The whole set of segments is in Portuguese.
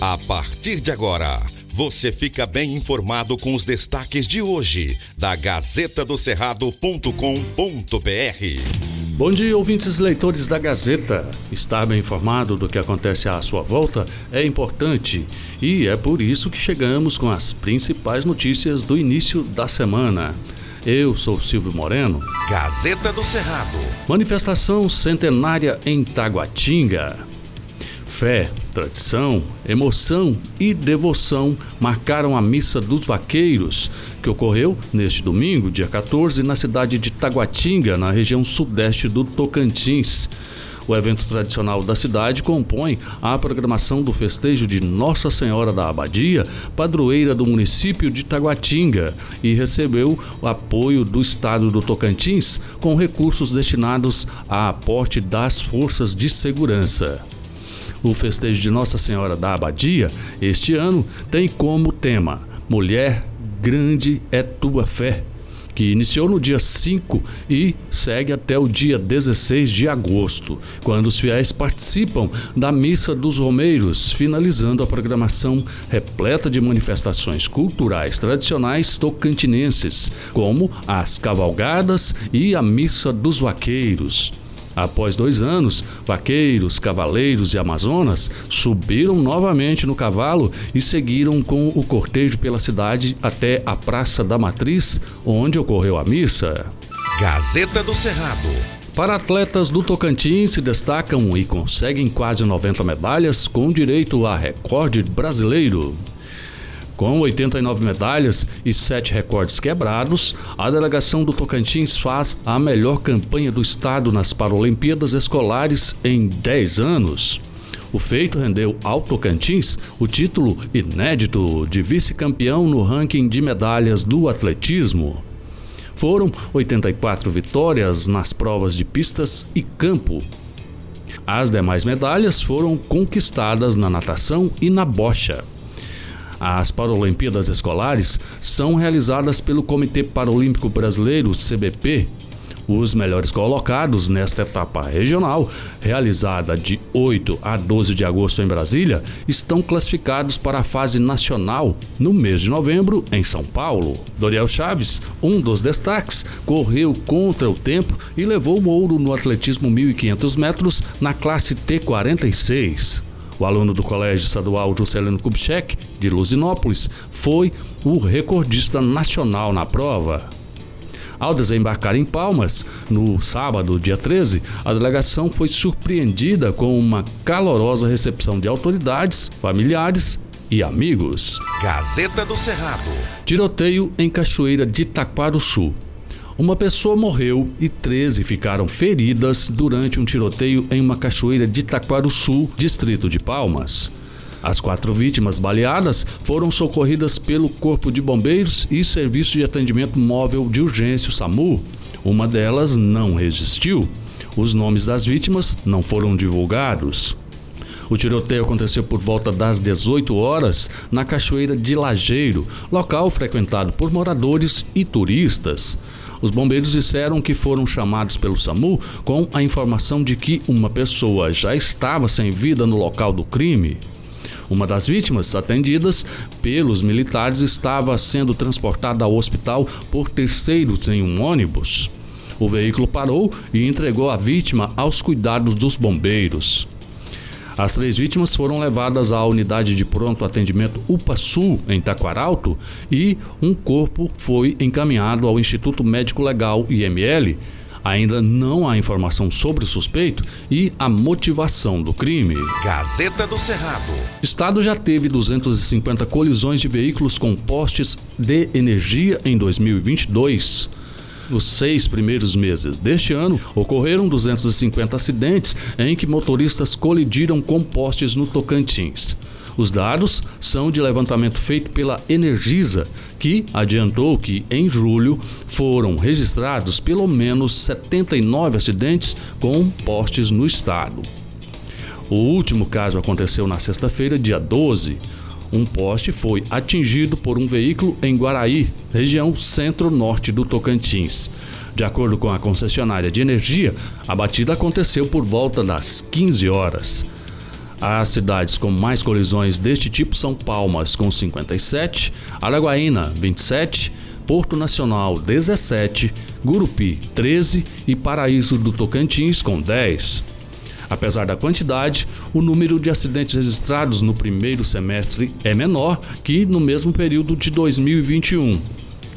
A partir de agora, você fica bem informado com os destaques de hoje da Gazeta do Cerrado.com.br. Bom dia, ouvintes leitores da Gazeta. Estar bem informado do que acontece à sua volta é importante e é por isso que chegamos com as principais notícias do início da semana. Eu sou Silvio Moreno. Gazeta do Cerrado. Manifestação centenária em Taguatinga. Fé, tradição, emoção e devoção marcaram a Missa dos Vaqueiros, que ocorreu neste domingo, dia 14, na cidade de Taguatinga, na região sudeste do Tocantins. O evento tradicional da cidade compõe a programação do festejo de Nossa Senhora da Abadia, padroeira do município de Taguatinga, e recebeu o apoio do Estado do Tocantins com recursos destinados a aporte das forças de segurança. O festejo de Nossa Senhora da Abadia, este ano, tem como tema Mulher, grande é tua fé que iniciou no dia 5 e segue até o dia 16 de agosto, quando os fiéis participam da Missa dos Romeiros, finalizando a programação repleta de manifestações culturais tradicionais tocantinenses, como as cavalgadas e a Missa dos Vaqueiros. Após dois anos, vaqueiros, cavaleiros e amazonas subiram novamente no cavalo e seguiram com o cortejo pela cidade até a Praça da Matriz, onde ocorreu a missa. Gazeta do Cerrado. Para atletas do Tocantins se destacam e conseguem quase 90 medalhas com direito a recorde brasileiro. Com 89 medalhas e 7 recordes quebrados, a delegação do Tocantins faz a melhor campanha do estado nas Paralimpíadas Escolares em 10 anos. O feito rendeu ao Tocantins o título inédito de vice-campeão no ranking de medalhas do atletismo. Foram 84 vitórias nas provas de pistas e campo. As demais medalhas foram conquistadas na natação e na bocha. As Paralimpíadas Escolares são realizadas pelo Comitê Paralímpico Brasileiro, CBP. Os melhores colocados nesta etapa regional, realizada de 8 a 12 de agosto em Brasília, estão classificados para a fase nacional no mês de novembro em São Paulo. Doriel Chaves, um dos destaques, correu contra o tempo e levou o ouro no atletismo 1.500 metros na classe T46. O aluno do Colégio Estadual Juscelino Kubitschek, de Luzinópolis, foi o recordista nacional na prova. Ao desembarcar em Palmas, no sábado, dia 13, a delegação foi surpreendida com uma calorosa recepção de autoridades, familiares e amigos. Gazeta do Cerrado. Tiroteio em Cachoeira de Taquaruçu. Uma pessoa morreu e 13 ficaram feridas durante um tiroteio em uma cachoeira de Sul, distrito de Palmas. As quatro vítimas baleadas foram socorridas pelo Corpo de Bombeiros e Serviço de Atendimento Móvel de Urgência, SAMU. Uma delas não resistiu. Os nomes das vítimas não foram divulgados. O tiroteio aconteceu por volta das 18 horas na Cachoeira de Lajeiro, local frequentado por moradores e turistas. Os bombeiros disseram que foram chamados pelo SAMU com a informação de que uma pessoa já estava sem vida no local do crime. Uma das vítimas atendidas pelos militares estava sendo transportada ao hospital por terceiros em um ônibus. O veículo parou e entregou a vítima aos cuidados dos bombeiros. As três vítimas foram levadas à unidade de pronto atendimento UPA Sul, em Taquaralto, e um corpo foi encaminhado ao Instituto Médico Legal, IML. Ainda não há informação sobre o suspeito e a motivação do crime. Gazeta do Cerrado. O Estado já teve 250 colisões de veículos com postes de energia em 2022. Nos seis primeiros meses deste ano, ocorreram 250 acidentes em que motoristas colidiram com postes no Tocantins. Os dados são de levantamento feito pela Energisa, que adiantou que em julho foram registrados pelo menos 79 acidentes com postes no estado. O último caso aconteceu na sexta-feira, dia 12. Um poste foi atingido por um veículo em Guaraí, região centro-norte do Tocantins. De acordo com a concessionária de energia, a batida aconteceu por volta das 15 horas. As cidades com mais colisões deste tipo são Palmas, com 57, Araguaína, 27, Porto Nacional, 17, Gurupi, 13 e Paraíso do Tocantins, com 10. Apesar da quantidade, o número de acidentes registrados no primeiro semestre é menor que no mesmo período de 2021,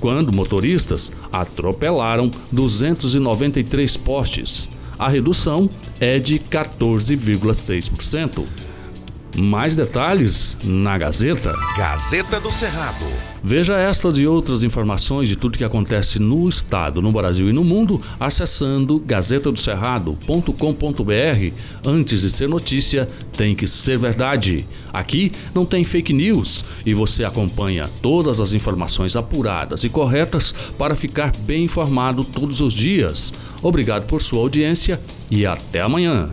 quando motoristas atropelaram 293 postes. A redução é de 14,6%. Mais detalhes na Gazeta. Gazeta do Cerrado. Veja estas e outras informações de tudo que acontece no estado, no Brasil e no mundo acessando gazetadocerrado.com.br. Antes de ser notícia, tem que ser verdade. Aqui não tem fake news e você acompanha todas as informações apuradas e corretas para ficar bem informado todos os dias. Obrigado por sua audiência e até amanhã.